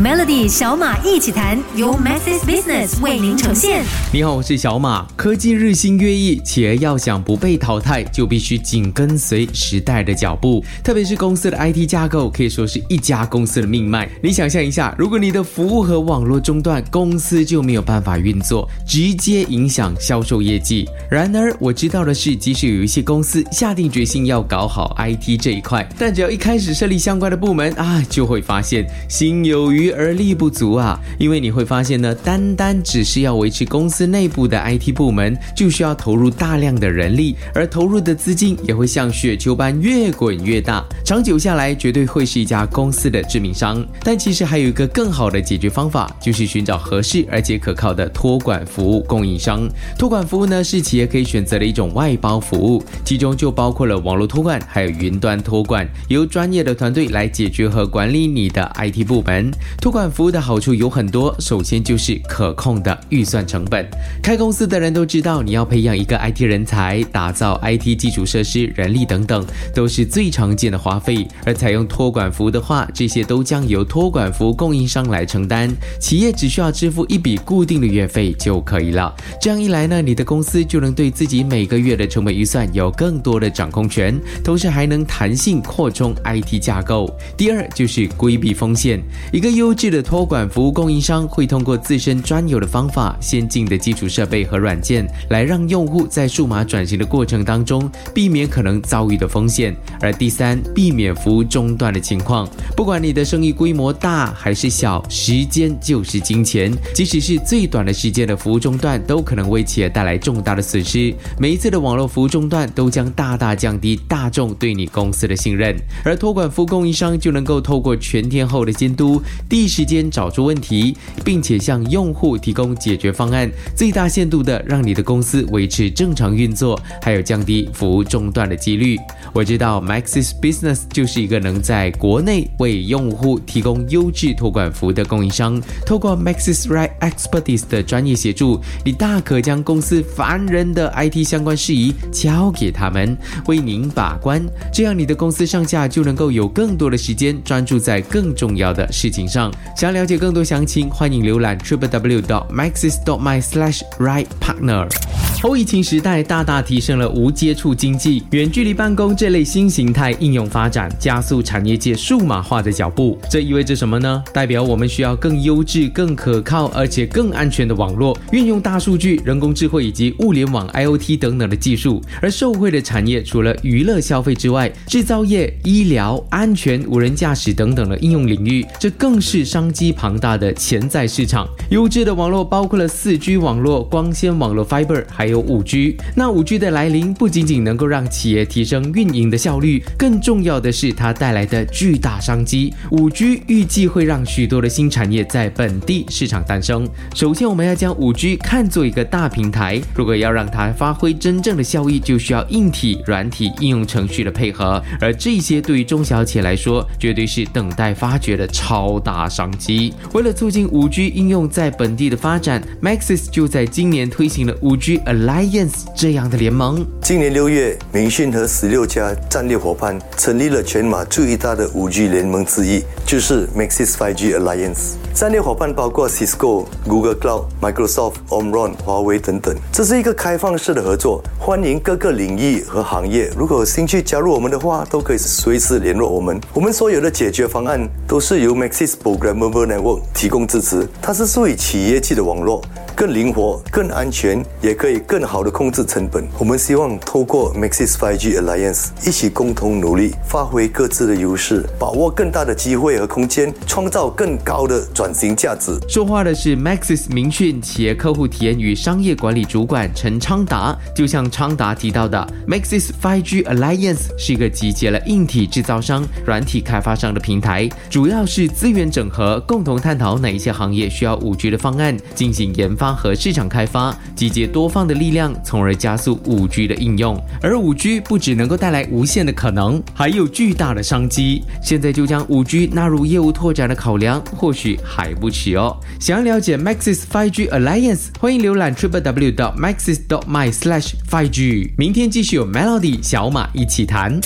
Melody 小马一起谈，由 Masses Business 为您呈现。你好，我是小马。科技日新月异，企业要想不被淘汰，就必须紧跟随时代的脚步。特别是公司的 IT 架构，可以说是一家公司的命脉。你想象一下，如果你的服务和网络中断，公司就没有办法运作，直接影响销售业绩。然而，我知道的是，即使有一些公司下定决心要搞好 IT 这一块，但只要一开始设立相关的部门啊，就会发现心有余。而力不足啊，因为你会发现呢，单单只是要维持公司内部的 IT 部门，就需要投入大量的人力，而投入的资金也会像雪球般越滚越大，长久下来绝对会是一家公司的致命伤。但其实还有一个更好的解决方法，就是寻找合适而且可靠的托管服务供应商。托管服务呢，是企业可以选择的一种外包服务，其中就包括了网络托管，还有云端托管，由专业的团队来解决和管理你的 IT 部门。托管服务的好处有很多，首先就是可控的预算成本。开公司的人都知道，你要培养一个 IT 人才，打造 IT 基础设施、人力等等，都是最常见的花费。而采用托管服务的话，这些都将由托管服务供应商来承担，企业只需要支付一笔固定的月费就可以了。这样一来呢，你的公司就能对自己每个月的成本预算有更多的掌控权，同时还能弹性扩充 IT 架构。第二就是规避风险，一个优。优质的托管服务供应商会通过自身专有的方法、先进的基础设备和软件，来让用户在数码转型的过程当中避免可能遭遇的风险。而第三，避免服务中断的情况。不管你的生意规模大还是小，时间就是金钱。即使是最短的时间的服务中断，都可能为企业带来重大的损失。每一次的网络服务中断，都将大大降低大众对你公司的信任。而托管服务供应商就能够透过全天候的监督。第第一时间找出问题，并且向用户提供解决方案，最大限度的让你的公司维持正常运作，还有降低服务中断的几率。我知道 Maxis Business 就是一个能在国内为用户提供优质托管服务的供应商。透过 Maxis Right Expertise 的专业协助，你大可将公司烦人的 IT 相关事宜交给他们为您把关，这样你的公司上下就能够有更多的时间专注在更重要的事情上。想了解更多详情，欢迎浏览 trip www.maxis.my/rightpartner。后疫情时代大大提升了无接触经济、远距离办公这类新形态应用发展，加速产业界数码化的脚步。这意味着什么呢？代表我们需要更优质、更可靠而且更安全的网络，运用大数据、人工智慧以及物联网 IOT 等等的技术。而受惠的产业除了娱乐消费之外，制造业、医疗、安全、无人驾驶等等的应用领域，这更是是商机庞大的潜在市场。优质的网络包括了四 G 网络、光纤网络 Fiber，还有五 G，那五 G 的来临不仅仅能够让企业提升运营的效率，更重要的是它带来的巨大商机。五 G 预计会让许多的新产业在本地市场诞生。首先，我们要将五 G 看作一个大平台，如果要让它发挥真正的效益，就需要硬体、软体、应用程序的配合，而这些对于中小企业来说，绝对是等待发掘的超大商机。为了促进五 G 应用在本地的发展，Maxis 就在今年推行了五 G Alliance 这样的联盟。今年六月，明讯和十六家战略伙伴成立了全马最大的五 G 联盟之一，就是 Maxis 5G Alliance。战略伙伴包括 Cisco、Google Cloud、Microsoft、Omron、华为等等。这是一个开放式的合作，欢迎各个领域和行业，如果有兴趣加入我们的话，都可以随时联络我们。我们所有的解决方案都是由 Maxis Programmable Network 提供支持，它是属于企业级的网络。更灵活、更安全，也可以更好的控制成本。我们希望透过 Maxis 5G Alliance 一起共同努力，发挥各自的优势，把握更大的机会和空间，创造更高的转型价值。说话的是 Maxis 明讯企业客户体验与商业管理主管陈昌达。就像昌达提到的，Maxis 5G Alliance 是一个集结了硬体制造商、软体开发商的平台，主要是资源整合，共同探讨哪一些行业需要 5G 的方案，进行研发。和市场开发，集结多方的力量，从而加速五 G 的应用。而五 G 不只能够带来无限的可能，还有巨大的商机。现在就将五 G 纳入业务拓展的考量，或许还不迟哦。想要了解 Maxis 5G Alliance，欢迎浏览 triplew.dot.maxis.dot.my/slash 5G。明天继续有 Melody 小马一起谈。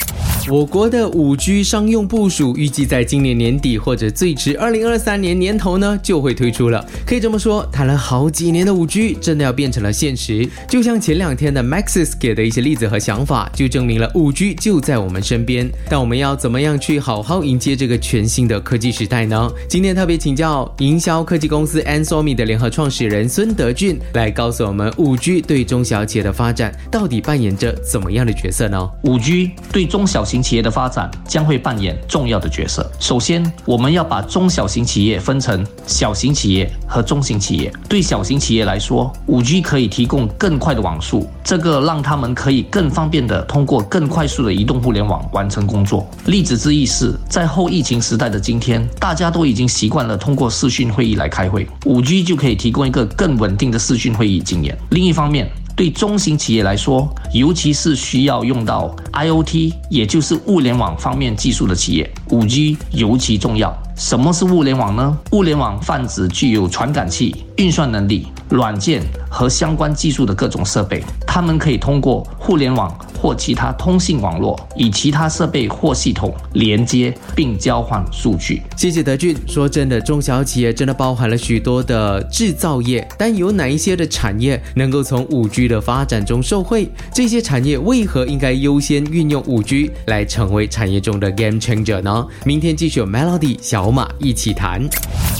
我国的五 G 商用部署预计在今年年底或者最迟二零二三年年头呢就会推出了。可以这么说，谈了好几年的五 G 真的要变成了现实。就像前两天的 Maxis 给的一些例子和想法，就证明了五 G 就在我们身边。但我们要怎么样去好好迎接这个全新的科技时代呢？今天特别请教营销科技公司 Ansomi 的联合创始人孙德俊来告诉我们，五 G 对中小企业的发展到底扮演着怎么样的角色呢？五 G 对中小型企业的发展将会扮演重要的角色。首先，我们要把中小型企业分成小型企业和中型企业。对小型企业来说，五 G 可以提供更快的网速，这个让他们可以更方便的通过更快速的移动互联网完成工作。例子之一是，在后疫情时代的今天，大家都已经习惯了通过视讯会议来开会，五 G 就可以提供一个更稳定的视讯会议经验。另一方面，对中型企业来说，尤其是需要用到 IOT，也就是物联网方面技术的企业，五 G 尤其重要。什么是物联网呢？物联网泛指具有传感器、运算能力、软件和相关技术的各种设备，它们可以通过互联网。或其他通信网络，以其他设备或系统连接并交换数据。谢谢德俊。说真的，中小企业真的包含了许多的制造业，但有哪一些的产业能够从五 G 的发展中受惠？这些产业为何应该优先运用五 G 来成为产业中的 game changer 呢？明天继续有 Melody 小马一起谈。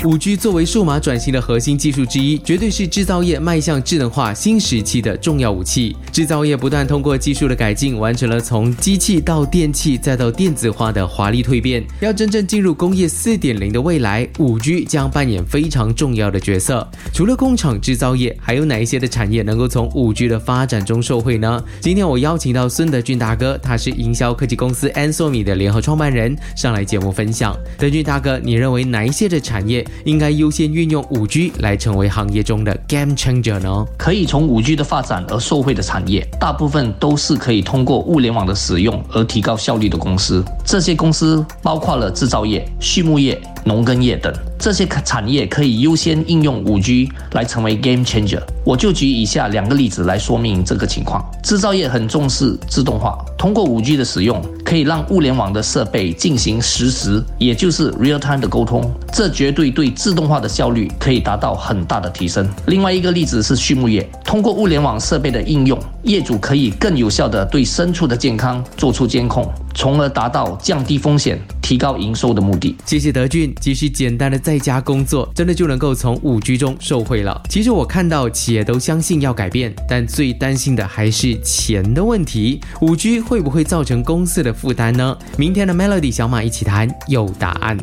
五 G 作为数码转型的核心技术之一，绝对是制造业迈向智能化新时期的重要武器。制造业不断通过技术的改。进完成了从机器到电器再到电子化的华丽蜕变。要真正进入工业四点零的未来，五 G 将扮演非常重要的角色。除了工厂制造业，还有哪一些的产业能够从五 G 的发展中受惠呢？今天我邀请到孙德俊大哥，他是营销科技公司 Ansomi 的联合创办人，上来节目分享。德俊大哥，你认为哪一些的产业应该优先运用五 G 来成为行业中的 game changer 呢？可以从五 G 的发展而受惠的产业，大部分都是可以。通过物联网的使用而提高效率的公司，这些公司包括了制造业、畜牧业、农耕业等。这些产业可以优先应用五 G 来成为 game changer。我就举以下两个例子来说明这个情况。制造业很重视自动化，通过五 G 的使用，可以让物联网的设备进行实时，也就是 real time 的沟通，这绝对对自动化的效率可以达到很大的提升。另外一个例子是畜牧业，通过物联网设备的应用，业主可以更有效地对牲畜的健康做出监控。从而达到降低风险、提高营收的目的。谢谢德俊，即使简单的在家工作，真的就能够从五 G 中受惠了。其实我看到企业都相信要改变，但最担心的还是钱的问题。五 G 会不会造成公司的负担呢？明天的 Melody 小马一起谈，有答案。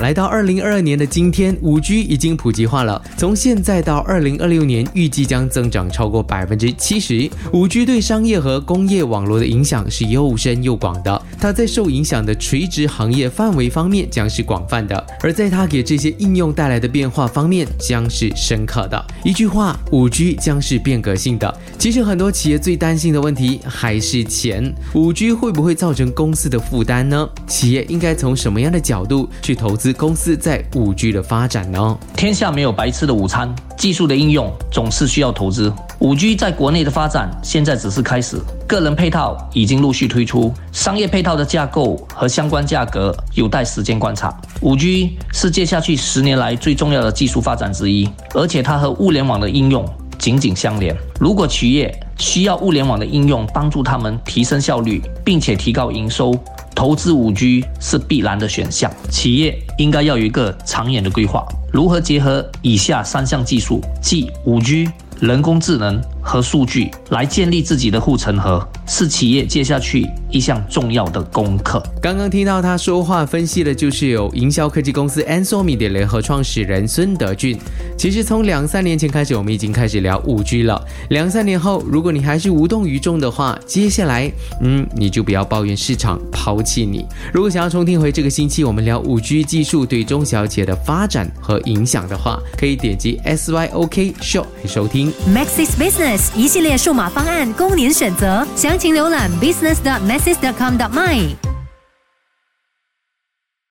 来到二零二二年的今天，五 G 已经普及化了。从现在到二零二六年，预计将增长超过百分之七十。五 G 对商业和工业网络的影响是又深又广的。它在受影响的垂直行业范围方面将是广泛的，而在它给这些应用带来的变化方面将是深刻的。一句话，五 G 将是变革性的。其实很多企业最担心的问题还是钱。五 G 会不会造成公司的负担呢？企业应该从什么样的角度去投资？子公司在五 G 的发展呢？天下没有白吃的午餐，技术的应用总是需要投资。五 G 在国内的发展现在只是开始，个人配套已经陆续推出，商业配套的架构和相关价格有待时间观察。五 G 是接下去十年来最重要的技术发展之一，而且它和物联网的应用紧紧相连。如果企业需要物联网的应用帮助他们提升效率，并且提高营收。投资五 G 是必然的选项，企业应该要有一个长远的规划，如何结合以下三项技术，即五 G、人工智能。和数据来建立自己的护城河，是企业接下去一项重要的功课。刚刚听到他说话分析的就是有营销科技公司 Ansomi 的联合创始人孙德俊。其实从两三年前开始，我们已经开始聊五 G 了。两三年后，如果你还是无动于衷的话，接下来，嗯，你就不要抱怨市场抛弃你。如果想要重听回这个星期我们聊五 G 技术对中小企业的发展和影响的话，可以点击 SYOK Show 来收听 Maxis Business。一系列数码方案供您选择，详情浏览 business.masses.com.my。